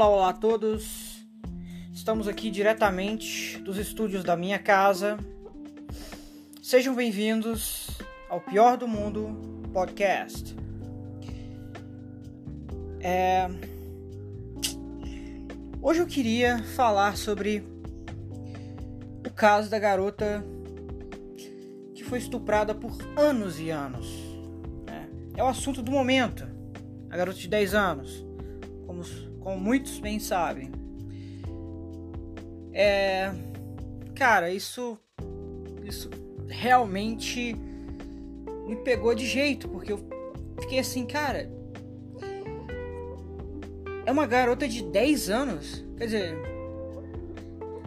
Olá, olá a todos. Estamos aqui diretamente dos estúdios da minha casa. Sejam bem-vindos ao Pior do Mundo Podcast. É... Hoje eu queria falar sobre o caso da garota que foi estuprada por anos e anos. né? É o assunto do momento. A garota de 10 anos, como, muitos bem sabem. É. Cara, isso. Isso realmente me pegou de jeito, porque eu fiquei assim, cara. É uma garota de 10 anos. Quer dizer,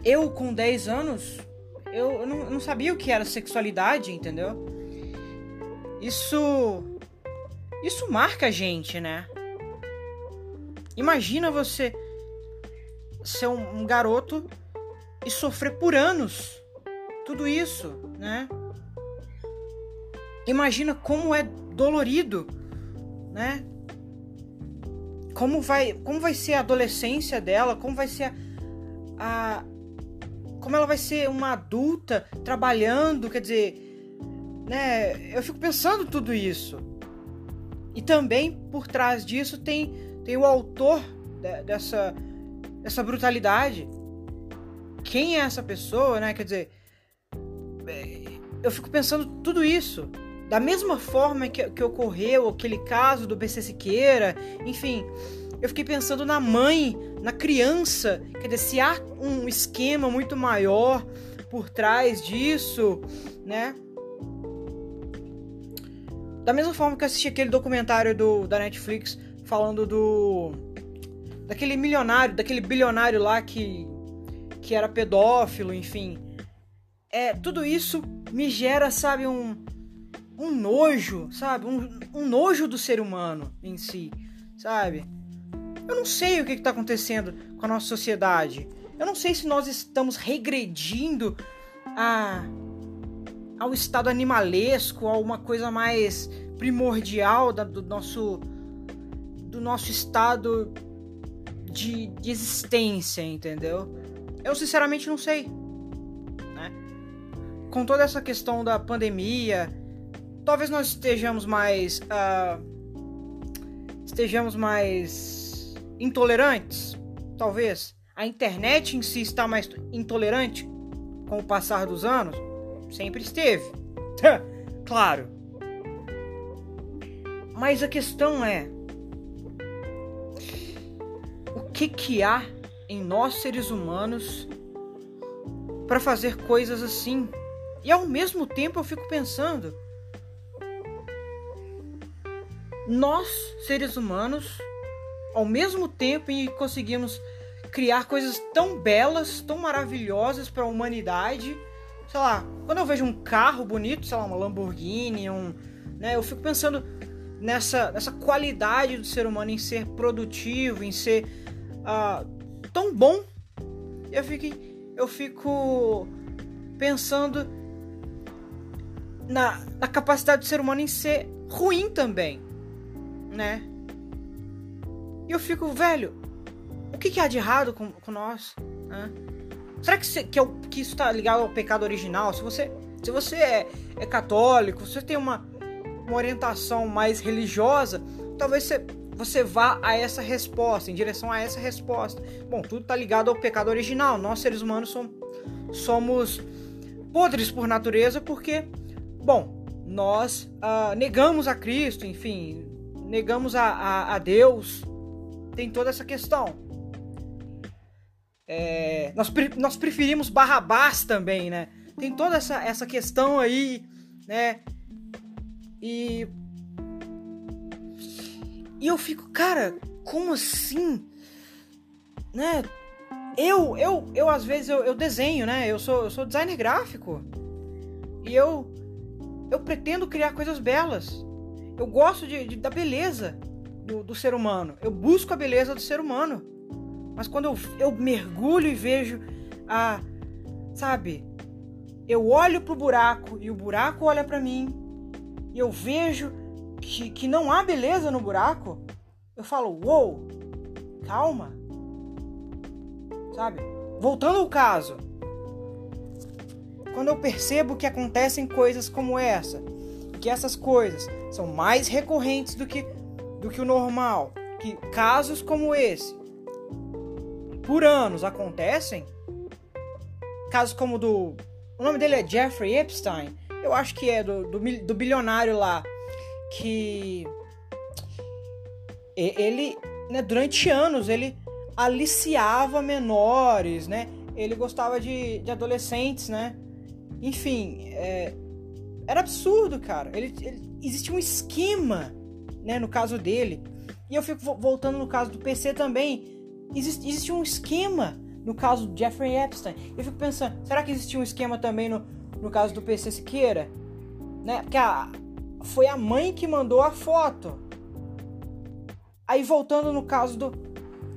eu com 10 anos, eu, não, não sabia o que era sexualidade, entendeu? Isso. Isso marca a gente, né? Imagina você ser um, garoto e sofrer por anos tudo isso, né? Imagina como é dolorido, né? Como vai, como vai ser a adolescência dela, como vai ser a, a como ela vai ser uma adulta trabalhando, quer dizer, né? Eu fico pensando tudo isso. E também por trás disso tem tem o autor de, dessa dessa brutalidade. Quem é essa pessoa, né? Quer dizer, eu fico pensando tudo isso. Da mesma forma que, que ocorreu aquele caso do BC Siqueira, enfim, eu fiquei pensando na mãe, na criança. Quer dizer, se há um esquema muito maior por trás disso, né? Da mesma forma que eu assisti aquele documentário do, da Netflix falando do. daquele milionário, daquele bilionário lá que. que era pedófilo, enfim. É, tudo isso me gera, sabe, um. um nojo, sabe? Um, um nojo do ser humano em si, sabe? Eu não sei o que está acontecendo com a nossa sociedade. Eu não sei se nós estamos regredindo a ao estado animalesco, a uma coisa mais primordial da, do nosso do nosso estado de, de, existência, entendeu? Eu sinceramente não sei. Né? Com toda essa questão da pandemia, talvez nós estejamos mais uh, estejamos mais intolerantes, talvez. A internet em si está mais intolerante com o passar dos anos Sempre esteve. claro. Mas a questão é: o que que há em nós seres humanos para fazer coisas assim? E ao mesmo tempo eu fico pensando, nós, seres humanos, ao mesmo tempo em que conseguimos criar coisas tão belas, tão maravilhosas para a humanidade, sei lá, quando eu vejo um carro bonito, sei lá, uma Lamborghini, um, né, eu fico pensando nessa, nessa qualidade do ser humano em ser produtivo, em ser uh, tão bom. Eu fico, eu fico pensando na, na capacidade do ser humano em ser ruim também, né? E eu fico, velho, o que, que há de errado com, com nós? Né? Será que, que, é o, que isso está ligado ao pecado original? Se você, se você é, é católico, você tem uma, uma orientação mais religiosa, talvez você, você vá a essa resposta, em direção a essa resposta. Bom, tudo está ligado ao pecado original. Nós, seres humanos, somos, somos podres por natureza porque, bom, nós uh, negamos a Cristo, enfim, negamos a, a, a Deus. Tem toda essa questão. É, nós, nós preferimos Barrabás também, né? Tem toda essa, essa questão aí, né? E. E eu fico, cara, como assim? Né? Eu, eu, eu às vezes eu, eu desenho, né? Eu sou, eu sou designer gráfico. E eu, eu pretendo criar coisas belas. Eu gosto de, de da beleza do, do ser humano. Eu busco a beleza do ser humano. Mas quando eu, eu mergulho e vejo a. Sabe? Eu olho pro buraco e o buraco olha para mim. E eu vejo que, que não há beleza no buraco. Eu falo, uou, wow, calma. sabe? Voltando ao caso, quando eu percebo que acontecem coisas como essa, que essas coisas são mais recorrentes do que, do que o normal, que casos como esse por anos acontecem, casos como do. O nome dele é Jeffrey Epstein, eu acho que é do, do, do bilionário lá, que ele, né, durante anos, ele aliciava menores, né? Ele gostava de, de adolescentes, né? Enfim, é, era absurdo, cara. Ele, ele, existia um esquema, né, no caso dele. E eu fico voltando no caso do PC também. Existe, existe um esquema no caso do Jeffrey Epstein. Eu fico pensando, será que existia um esquema também no, no caso do PC Siqueira? Né? Porque a, foi a mãe que mandou a foto. Aí voltando no caso do,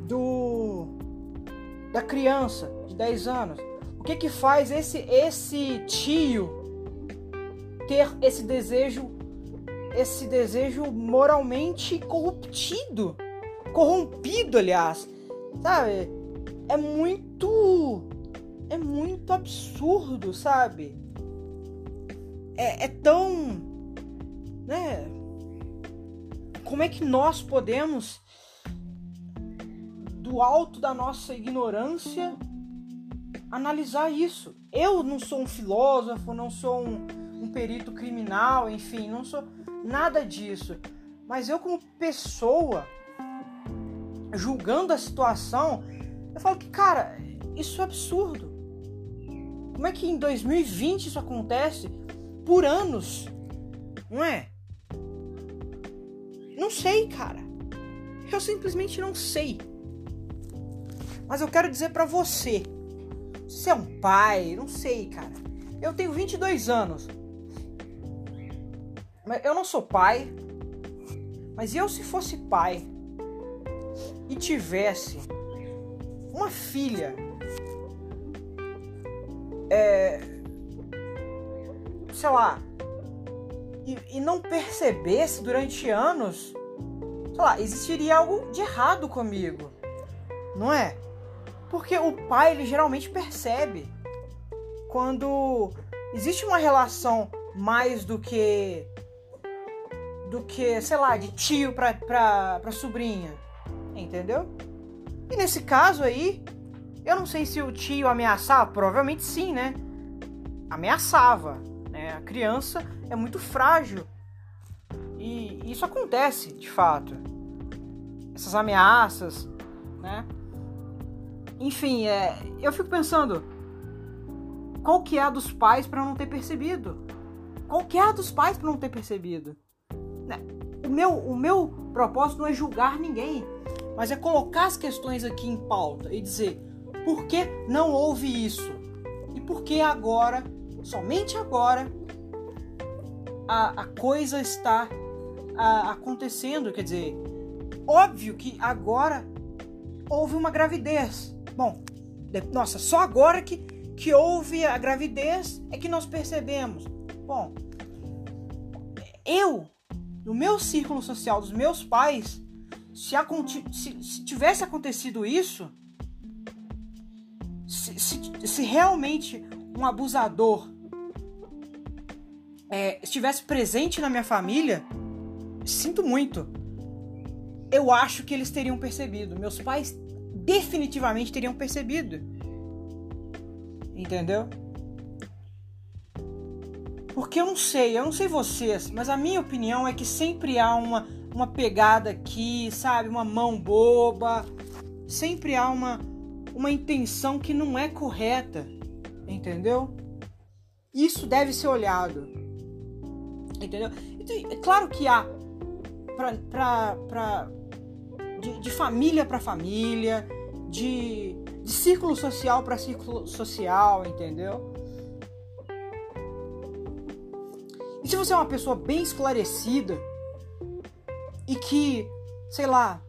do da criança de 10 anos, o que que faz esse esse tio ter esse desejo esse desejo moralmente corruptido, corrompido, aliás, sabe? É muito é muito absurdo, sabe? É, é tão né? Como é que nós podemos do alto da nossa ignorância analisar isso? Eu não sou um filósofo, não sou um, um perito criminal, enfim, não sou nada disso. Mas eu, como pessoa, julgando a situação, eu falo que, cara, isso é absurdo. Como é que em 2020 isso acontece por anos? Não é? Não sei, cara. Eu simplesmente não sei. Mas eu quero dizer para você. Você é um pai, não sei, cara. Eu tenho 22 anos. Eu não sou pai. Mas eu se fosse pai e tivesse uma filha é, sei lá e, e não percebesse durante anos sei lá existiria algo de errado comigo não é porque o pai ele geralmente percebe quando existe uma relação mais do que do que, sei lá, de tio pra, pra sobrinha. Entendeu? E nesse caso aí, eu não sei se o tio ameaçava, provavelmente sim, né? Ameaçava. Né? A criança é muito frágil. E isso acontece, de fato. Essas ameaças, né? Enfim, é, eu fico pensando, qual que é a dos pais para não ter percebido? Qual que é a dos pais para não ter percebido? Né? O meu, o meu propósito não é julgar ninguém, mas é colocar as questões aqui em pauta e dizer por que não houve isso e por que agora, somente agora, a, a coisa está a, acontecendo. Quer dizer, óbvio que agora houve uma gravidez. Bom, nossa, só agora que, que houve a gravidez é que nós percebemos. Bom, eu no meu círculo social dos meus pais, se, se, se tivesse acontecido isso, se, se, se realmente um abusador é, estivesse presente na minha família, sinto muito. Eu acho que eles teriam percebido. Meus pais definitivamente teriam percebido. Entendeu? Porque eu não sei, eu não sei vocês, mas a minha opinião é que sempre há uma, uma pegada aqui, sabe? Uma mão boba. Sempre há uma, uma intenção que não é correta. Entendeu? Isso deve ser olhado. Entendeu? Então, é claro que há pra, pra, pra, de, de família para família, de, de círculo social para círculo social, entendeu? E se você é uma pessoa bem esclarecida e que, sei lá,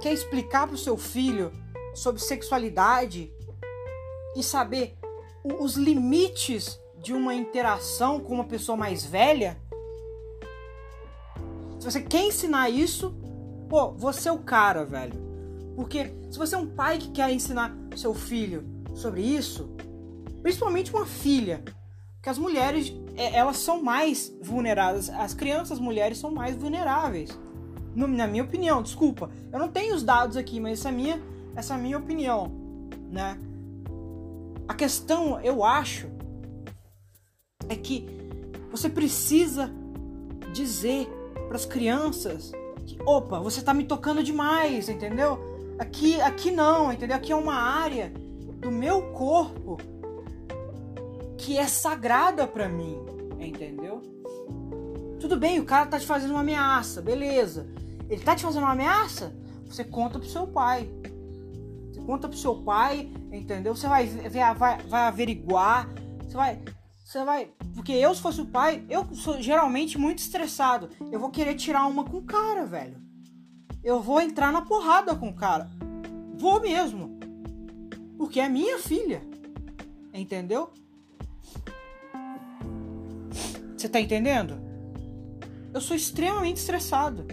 quer explicar para o seu filho sobre sexualidade e saber os limites de uma interação com uma pessoa mais velha, se você quer ensinar isso, pô, você é o cara, velho. Porque se você é um pai que quer ensinar seu filho sobre isso, principalmente uma filha, que as mulheres é, elas são mais vulneráveis, as crianças mulheres são mais vulneráveis. Na minha opinião, desculpa, eu não tenho os dados aqui, mas essa é a minha, essa é a minha opinião, né? A questão, eu acho, é que você precisa dizer para as crianças que, opa, você está me tocando demais, entendeu? Aqui, aqui não, entendeu? Aqui é uma área do meu corpo que é sagrada para mim, entendeu? Tudo bem, o cara tá te fazendo uma ameaça, beleza. Ele tá te fazendo uma ameaça? Você conta pro seu pai. Você conta pro seu pai, entendeu? Você vai, vai, vai averiguar, você vai, você vai. Porque eu, se fosse o pai, eu sou geralmente muito estressado. Eu vou querer tirar uma com o cara, velho. Eu vou entrar na porrada com o cara. Vou mesmo. Porque é minha filha. Entendeu? Você tá entendendo? Eu sou extremamente estressado.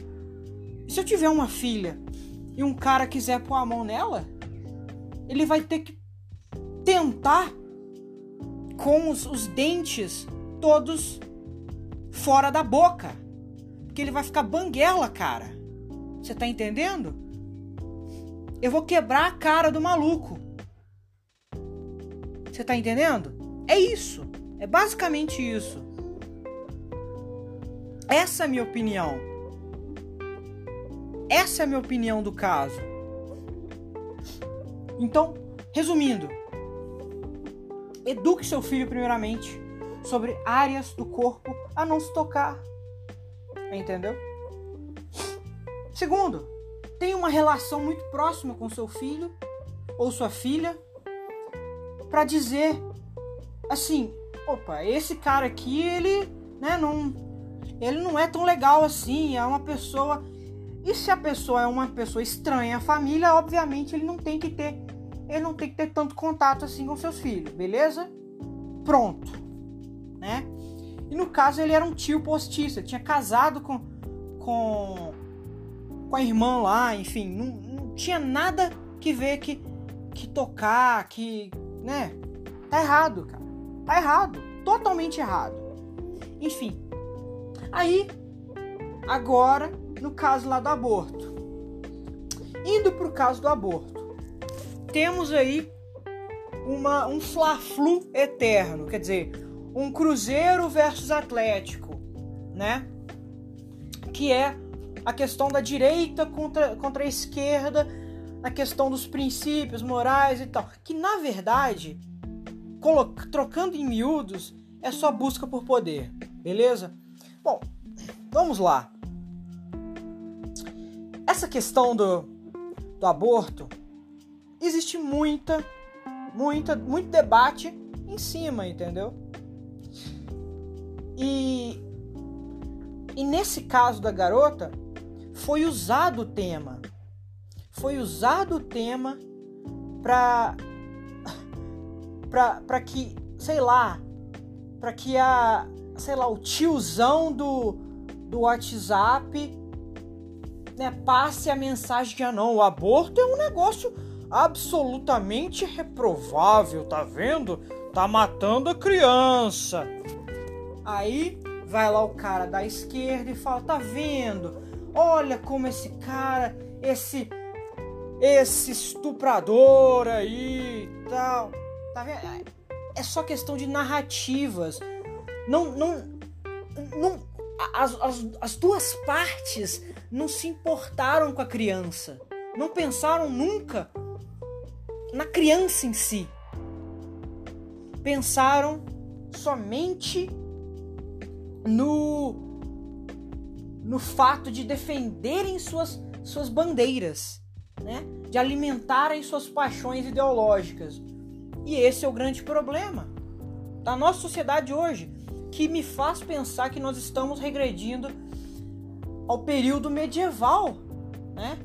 E se eu tiver uma filha e um cara quiser pôr a mão nela, ele vai ter que tentar com os, os dentes todos fora da boca. Porque ele vai ficar banguela, cara. Você tá entendendo? Eu vou quebrar a cara do maluco. Você tá entendendo? É isso. É basicamente isso. Essa é a minha opinião. Essa é a minha opinião do caso. Então, resumindo, Eduque seu filho, primeiramente, sobre áreas do corpo a não se tocar. Entendeu? Segundo, tenha uma relação muito próxima com seu filho ou sua filha para dizer assim, opa, esse cara aqui, ele, né, não ele não é tão legal assim, é uma pessoa e se a pessoa é uma pessoa estranha à família, obviamente ele não tem que ter ele não tem que ter tanto contato assim com seus filhos, beleza? Pronto, né? E no caso ele era um tio postiço, ele tinha casado com, com, com a irmã lá, enfim, não, não tinha nada que ver que, que tocar, que, né? Tá errado, cara. Tá errado, totalmente errado. Enfim, aí, agora, no caso lá do aborto. Indo pro caso do aborto temos aí uma, um fla-flu eterno, quer dizer, um Cruzeiro versus Atlético, né? Que é a questão da direita contra, contra a esquerda, a questão dos princípios morais e tal. Que na verdade, trocando em miúdos, é só busca por poder, beleza? Bom, vamos lá. Essa questão do, do aborto existe muita, muita, muito debate em cima, entendeu? E, e nesse caso da garota, foi usado o tema. Foi usado o tema para para que, sei lá, para que a, sei lá, o tiozão do do WhatsApp né, passe a mensagem que ah, não, o aborto é um negócio absolutamente reprovável, tá vendo? Tá matando a criança. Aí vai lá o cara da esquerda e fala: "Tá vendo? Olha como esse cara, esse esse estuprador aí, tal. Tá vendo? É só questão de narrativas. Não não não as, as, as duas partes não se importaram com a criança. Não pensaram nunca na criança em si. Pensaram somente no no fato de defenderem suas suas bandeiras, né? De alimentarem suas paixões ideológicas. E esse é o grande problema da nossa sociedade hoje, que me faz pensar que nós estamos regredindo ao período medieval, né?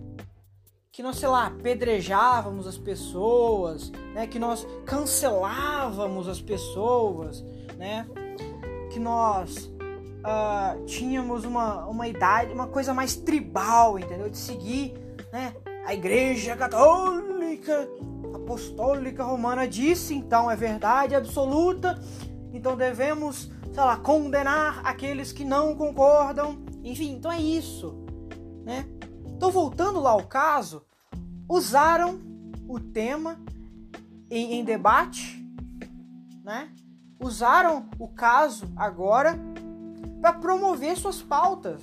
Que nós, sei lá, apedrejávamos as pessoas, né? Que nós cancelávamos as pessoas, né? Que nós uh, tínhamos uma, uma idade, uma coisa mais tribal, entendeu? De seguir, né? a Igreja Católica Apostólica Romana disse, então é verdade absoluta, então devemos, sei lá, condenar aqueles que não concordam. Enfim, então é isso, né? Então voltando lá ao caso, usaram o tema em, em debate, né? Usaram o caso agora para promover suas pautas.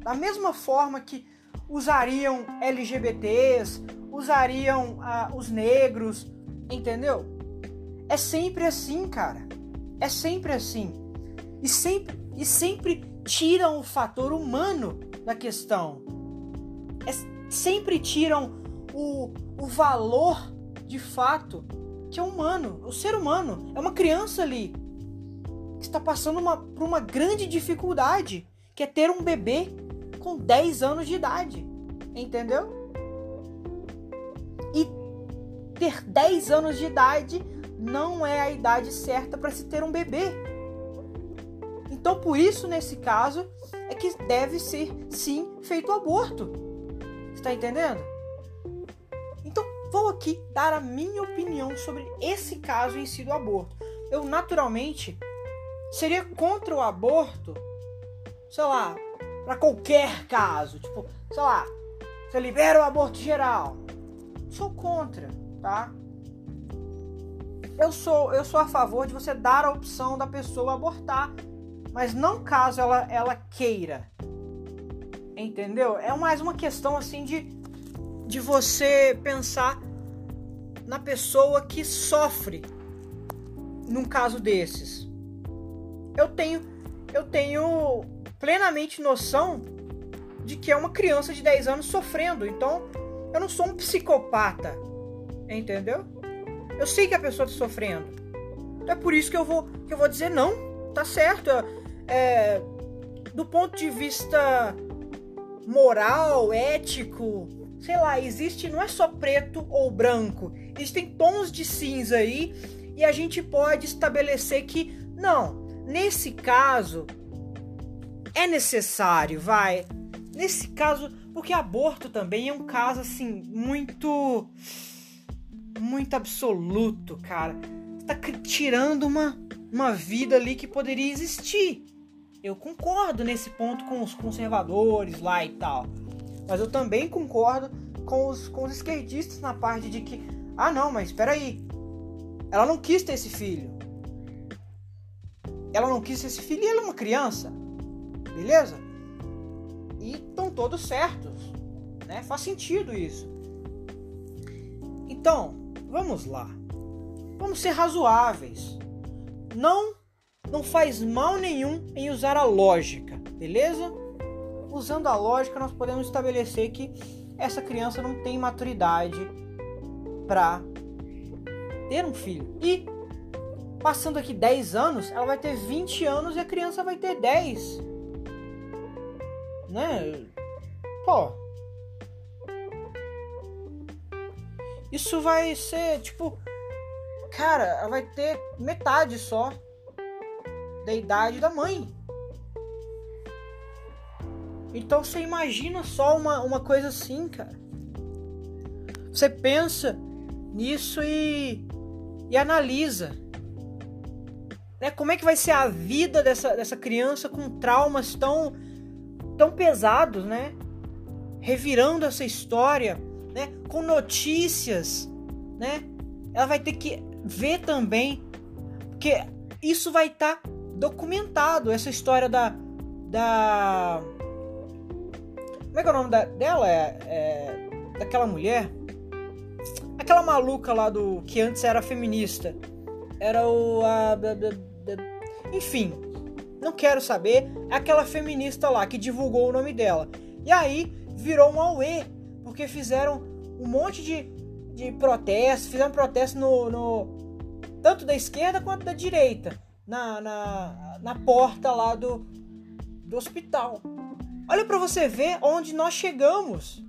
Da mesma forma que usariam LGBTs, usariam ah, os negros, entendeu? É sempre assim, cara. É sempre assim. E sempre, e sempre tiram o fator humano da questão. É, sempre tiram o, o valor de fato que é humano. O ser humano é uma criança ali que está passando uma, por uma grande dificuldade, que é ter um bebê com 10 anos de idade. Entendeu? E ter 10 anos de idade não é a idade certa para se ter um bebê. Então, por isso, nesse caso, é que deve ser sim feito aborto. Está entendendo? Então, vou aqui dar a minha opinião sobre esse caso em si do aborto. Eu naturalmente seria contra o aborto, sei lá, para qualquer caso, tipo, sei lá, você libera o aborto geral. Sou contra, tá? Eu sou, eu sou a favor de você dar a opção da pessoa abortar, mas não caso ela, ela queira. Entendeu? É mais uma questão assim de, de você pensar na pessoa que sofre num caso desses. Eu tenho eu tenho plenamente noção de que é uma criança de 10 anos sofrendo. Então, eu não sou um psicopata. Entendeu? Eu sei que a pessoa está sofrendo. Então é por isso que eu vou, que eu vou dizer não. Tá certo. É, do ponto de vista moral, ético, sei lá, existe não é só preto ou branco. Existem tons de cinza aí e a gente pode estabelecer que não, nesse caso é necessário, vai. Nesse caso, porque aborto também é um caso assim muito muito absoluto, cara. Tá tirando uma uma vida ali que poderia existir. Eu concordo nesse ponto com os conservadores lá e tal. Mas eu também concordo com os, com os esquerdistas na parte de que, ah não, mas espera aí. Ela não quis ter esse filho. Ela não quis ter esse filho e ela é uma criança. Beleza? e estão todos certos, né? Faz sentido isso. Então, vamos lá. Vamos ser razoáveis. Não não faz mal nenhum em usar a lógica, beleza? Usando a lógica, nós podemos estabelecer que essa criança não tem maturidade para ter um filho. E passando aqui 10 anos, ela vai ter 20 anos e a criança vai ter 10 né? Pô. Isso vai ser tipo. Cara, ela vai ter metade só da idade da mãe. Então você imagina só uma, uma coisa assim, cara. Você pensa nisso e, e analisa. Né? Como é que vai ser a vida dessa, dessa criança com traumas tão tão pesados, né? Revirando essa história, né? Com notícias, né? Ela vai ter que ver também, porque isso vai estar tá documentado, essa história da, da... Como é que é o nome da, dela? É, é, daquela mulher? Aquela maluca lá do... Que antes era feminista. Era o... A, enfim, não quero saber, é aquela feminista lá que divulgou o nome dela. E aí virou um auê, porque fizeram um monte de, de protestos, fizeram protesto no, no tanto da esquerda quanto da direita, na, na, na porta lá do, do hospital. Olha para você ver onde nós chegamos.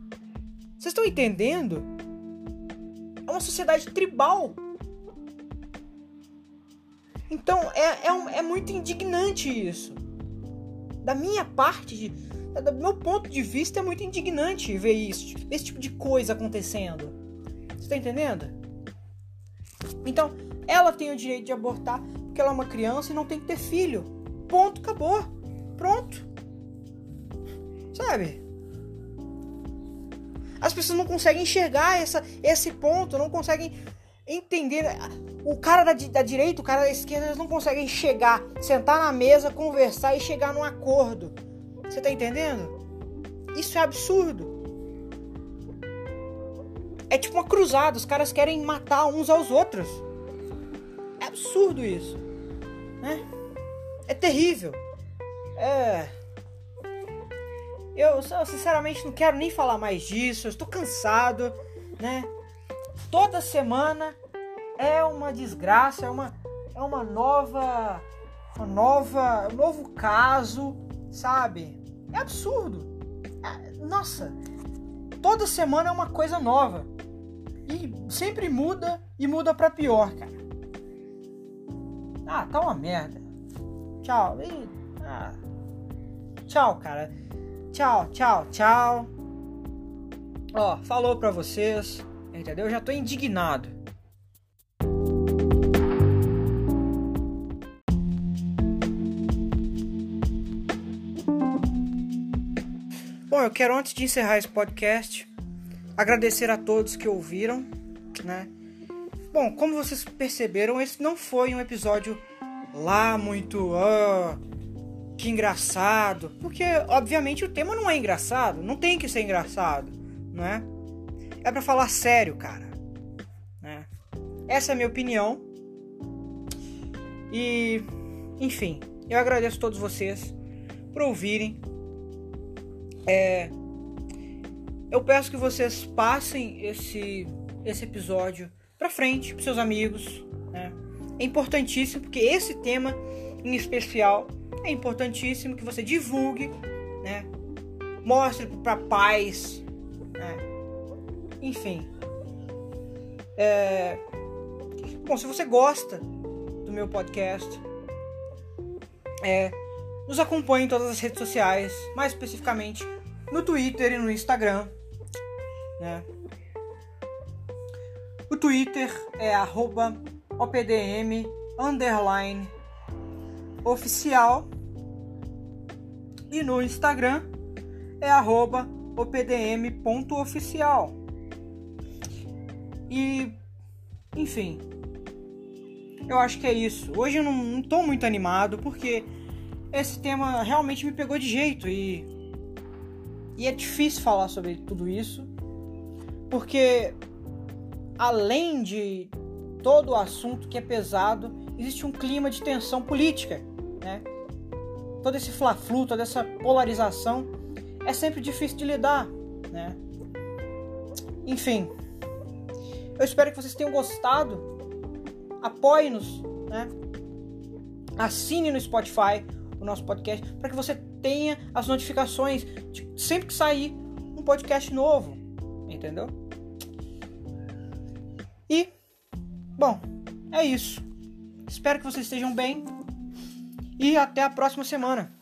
Vocês estão entendendo? É uma sociedade tribal. Então é, é, um, é muito indignante isso. Da minha parte, de, do meu ponto de vista, é muito indignante ver isso, esse tipo de coisa acontecendo. Você tá entendendo? Então, ela tem o direito de abortar porque ela é uma criança e não tem que ter filho. Ponto, acabou. Pronto. Sabe? As pessoas não conseguem enxergar essa, esse ponto, não conseguem entender. O cara da, da direita, o cara da esquerda, eles não conseguem chegar, sentar na mesa, conversar e chegar num acordo. Você tá entendendo? Isso é absurdo. É tipo uma cruzada, os caras querem matar uns aos outros. É absurdo isso. Né? É terrível. É. Eu, eu, sinceramente não quero nem falar mais disso. Eu estou cansado, né? Toda semana é uma desgraça, é uma, é uma nova, uma nova, um novo caso, sabe? É absurdo. É, nossa, toda semana é uma coisa nova e sempre muda e muda para pior, cara. Ah, tá uma merda. Tchau. E, ah. Tchau, cara. Tchau, tchau, tchau. Ó, falou pra vocês, entendeu? Eu já tô indignado. Bom, eu quero antes de encerrar esse podcast agradecer a todos que ouviram, né? Bom, como vocês perceberam, esse não foi um episódio lá muito uh, que engraçado. Porque, obviamente, o tema não é engraçado. Não tem que ser engraçado, não é? É para falar sério, cara. Né? Essa é a minha opinião. E, enfim, eu agradeço a todos vocês por ouvirem. É, eu peço que vocês passem esse, esse episódio para frente para seus amigos. Né? É importantíssimo porque esse tema em especial é importantíssimo que você divulgue, né? Mostre para pais, né? Enfim. É... Bom, se você gosta do meu podcast, é... nos acompanhe em todas as redes sociais, mais especificamente no Twitter e no Instagram, né? O Twitter é arroba opdm underline oficial e no Instagram é arroba opdm.oficial. E enfim, eu acho que é isso. Hoje eu não, não tô muito animado porque esse tema realmente me pegou de jeito e e é difícil falar sobre tudo isso porque além de todo o assunto que é pesado, existe um clima de tensão política né? Todo esse fla-flu, toda essa polarização é sempre difícil de lidar, né? Enfim, eu espero que vocês tenham gostado. Apoie-nos, né? Assine no Spotify o nosso podcast para que você tenha as notificações sempre que sair um podcast novo, entendeu? E bom, é isso. Espero que vocês estejam bem e até a próxima semana.